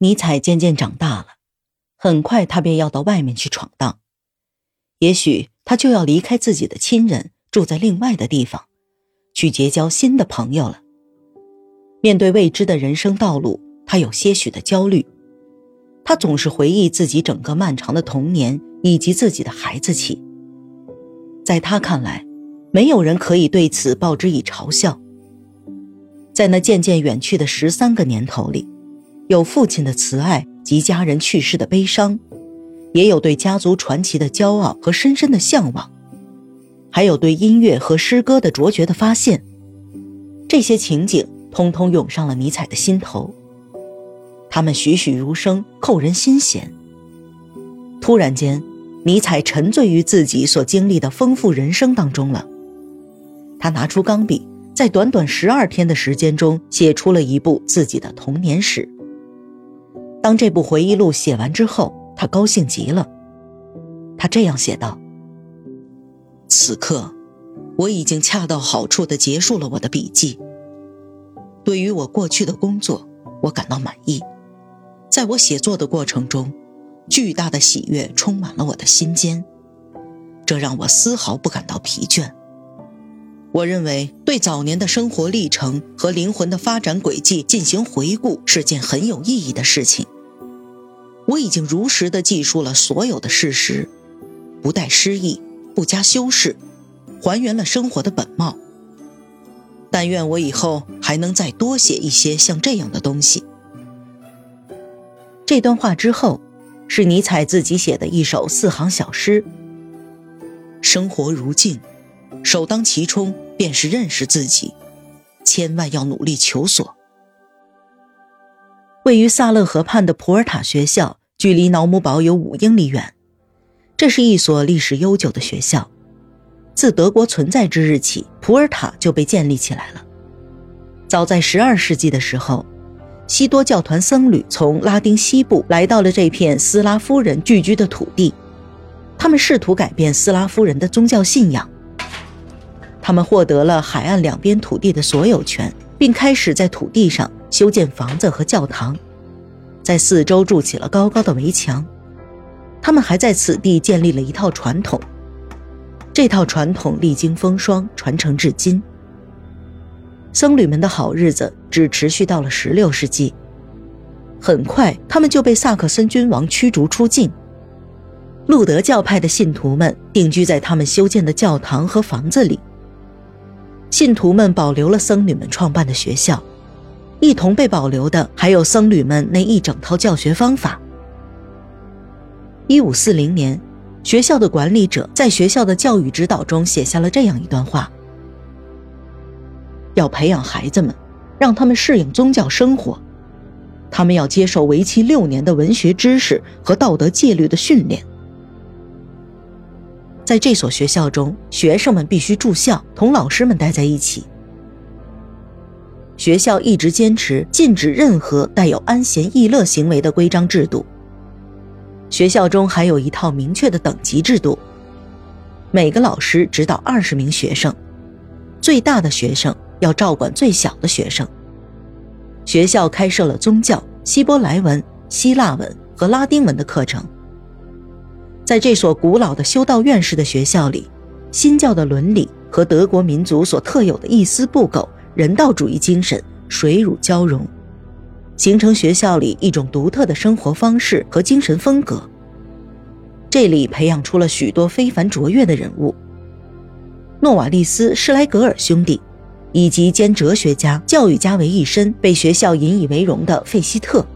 尼采渐渐长大了，很快他便要到外面去闯荡，也许他就要离开自己的亲人，住在另外的地方，去结交新的朋友了。面对未知的人生道路，他有些许的焦虑。他总是回忆自己整个漫长的童年以及自己的孩子气。在他看来，没有人可以对此报之以嘲笑。在那渐渐远去的十三个年头里。有父亲的慈爱及家人去世的悲伤，也有对家族传奇的骄傲和深深的向往，还有对音乐和诗歌的卓绝的发现。这些情景通通涌上了尼采的心头，他们栩栩如生，扣人心弦。突然间，尼采沉醉于自己所经历的丰富人生当中了。他拿出钢笔，在短短十二天的时间中，写出了一部自己的童年史。当这部回忆录写完之后，他高兴极了。他这样写道：“此刻，我已经恰到好处地结束了我的笔记。对于我过去的工作，我感到满意。在我写作的过程中，巨大的喜悦充满了我的心间，这让我丝毫不感到疲倦。我认为，对早年的生活历程和灵魂的发展轨迹进行回顾是件很有意义的事情。我已经如实的记述了所有的事实，不带诗意，不加修饰，还原了生活的本貌。但愿我以后还能再多写一些像这样的东西。这段话之后，是尼采自己写的一首四行小诗：生活如镜。首当其冲便是认识自己，千万要努力求索。位于萨勒河畔的普尔塔学校距离瑙姆堡有五英里远，这是一所历史悠久的学校。自德国存在之日起，普尔塔就被建立起来了。早在十二世纪的时候，西多教团僧侣从拉丁西部来到了这片斯拉夫人聚居的土地，他们试图改变斯拉夫人的宗教信仰。他们获得了海岸两边土地的所有权，并开始在土地上修建房子和教堂，在四周筑起了高高的围墙。他们还在此地建立了一套传统，这套传统历经风霜，传承至今。僧侣们的好日子只持续到了十六世纪，很快他们就被萨克森君王驱逐出境。路德教派的信徒们定居在他们修建的教堂和房子里。信徒们保留了僧侣们创办的学校，一同被保留的还有僧侣们那一整套教学方法。一五四零年，学校的管理者在学校的教育指导中写下了这样一段话：要培养孩子们，让他们适应宗教生活，他们要接受为期六年的文学知识和道德戒律的训练。在这所学校中，学生们必须住校，同老师们待在一起。学校一直坚持禁止任何带有安闲逸乐行为的规章制度。学校中还有一套明确的等级制度，每个老师指导二十名学生，最大的学生要照管最小的学生。学校开设了宗教、希伯来文、希腊文和拉丁文的课程。在这所古老的修道院式的学校里，新教的伦理和德国民族所特有的一丝不苟人道主义精神水乳交融，形成学校里一种独特的生活方式和精神风格。这里培养出了许多非凡卓越的人物，诺瓦利斯·施莱格尔兄弟，以及兼哲学家、教育家为一身、被学校引以为荣的费希特。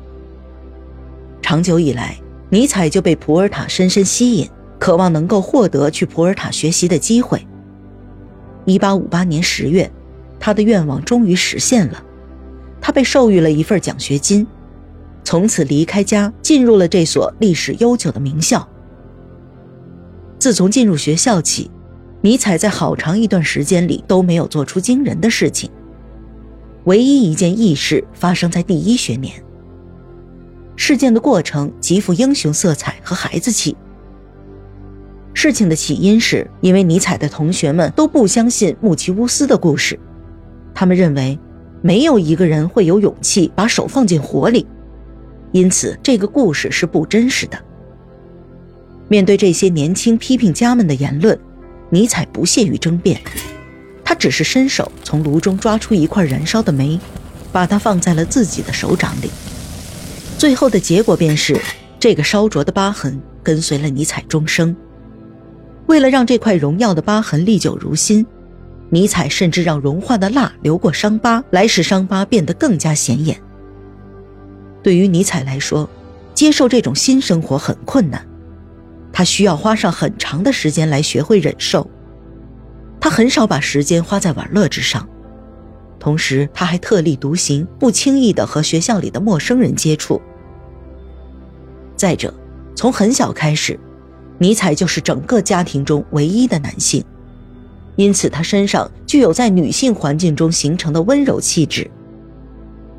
长久以来。尼采就被普尔塔深深吸引，渴望能够获得去普尔塔学习的机会。一八五八年十月，他的愿望终于实现了，他被授予了一份奖学金，从此离开家，进入了这所历史悠久的名校。自从进入学校起，尼采在好长一段时间里都没有做出惊人的事情，唯一一件异事发生在第一学年。事件的过程极富英雄色彩和孩子气。事情的起因是因为尼采的同学们都不相信穆奇乌斯的故事，他们认为没有一个人会有勇气把手放进火里，因此这个故事是不真实的。面对这些年轻批评家们的言论，尼采不屑于争辩，他只是伸手从炉中抓出一块燃烧的煤，把它放在了自己的手掌里。最后的结果便是，这个烧灼的疤痕跟随了尼采终生。为了让这块荣耀的疤痕历久如新，尼采甚至让融化的蜡流过伤疤，来使伤疤变得更加显眼。对于尼采来说，接受这种新生活很困难。他需要花上很长的时间来学会忍受。他很少把时间花在玩乐之上，同时他还特立独行，不轻易的和学校里的陌生人接触。再者，从很小开始，尼采就是整个家庭中唯一的男性，因此他身上具有在女性环境中形成的温柔气质。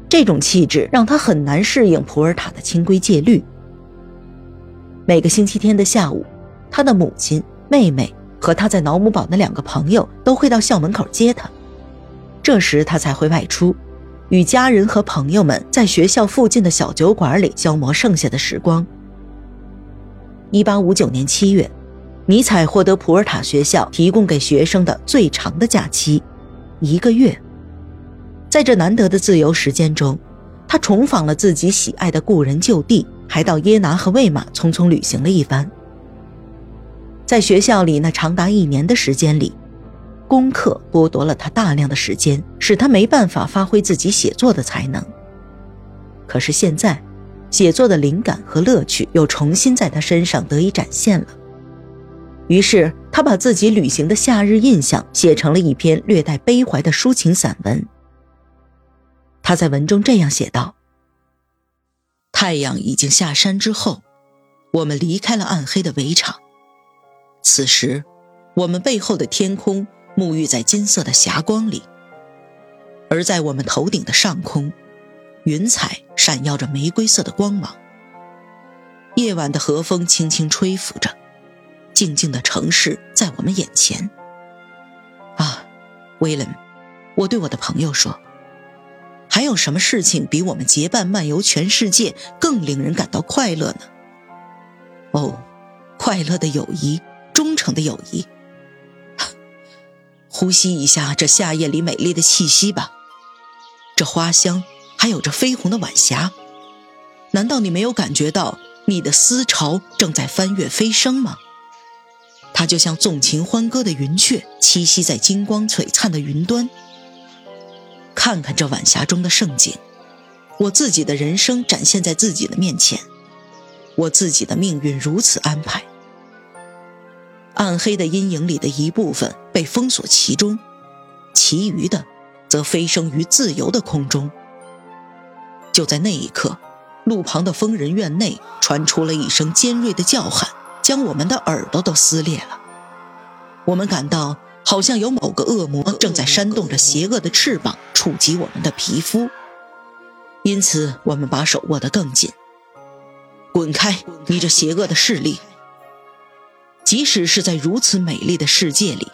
这种气质让他很难适应普尔塔的清规戒律。每个星期天的下午，他的母亲、妹妹和他在瑙姆堡的两个朋友都会到校门口接他。这时他才会外出，与家人和朋友们在学校附近的小酒馆里消磨剩下的时光。1859年7月，尼采获得普尔塔学校提供给学生的最长的假期——一个月。在这难得的自由时间中，他重访了自己喜爱的故人旧地。还到耶拿和魏玛匆匆旅行了一番。在学校里那长达一年的时间里，功课剥夺了他大量的时间，使他没办法发挥自己写作的才能。可是现在，写作的灵感和乐趣又重新在他身上得以展现了。于是，他把自己旅行的夏日印象写成了一篇略带悲怀的抒情散文。他在文中这样写道。太阳已经下山之后，我们离开了暗黑的围场。此时，我们背后的天空沐浴在金色的霞光里，而在我们头顶的上空，云彩闪耀着玫瑰色的光芒。夜晚的和风轻轻吹拂着，静静的城市在我们眼前。啊，威廉，我对我的朋友说。还有什么事情比我们结伴漫游全世界更令人感到快乐呢？哦，快乐的友谊，忠诚的友谊。呼吸一下这夏夜里美丽的气息吧，这花香，还有这绯红的晚霞。难道你没有感觉到你的思潮正在翻越飞升吗？它就像纵情欢歌的云雀，栖息在金光璀璨的云端。看看这晚霞中的盛景，我自己的人生展现在自己的面前，我自己的命运如此安排。暗黑的阴影里的一部分被封锁其中，其余的则飞升于自由的空中。就在那一刻，路旁的疯人院内传出了一声尖锐的叫喊，将我们的耳朵都撕裂了。我们感到。好像有某个恶魔正在扇动着邪恶的翅膀，触及我们的皮肤，因此我们把手握得更紧。滚开，你这邪恶的势力！即使是在如此美丽的世界里，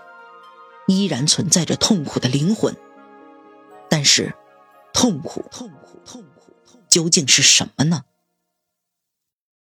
依然存在着痛苦的灵魂。但是，痛苦，痛苦，痛苦，究竟是什么呢？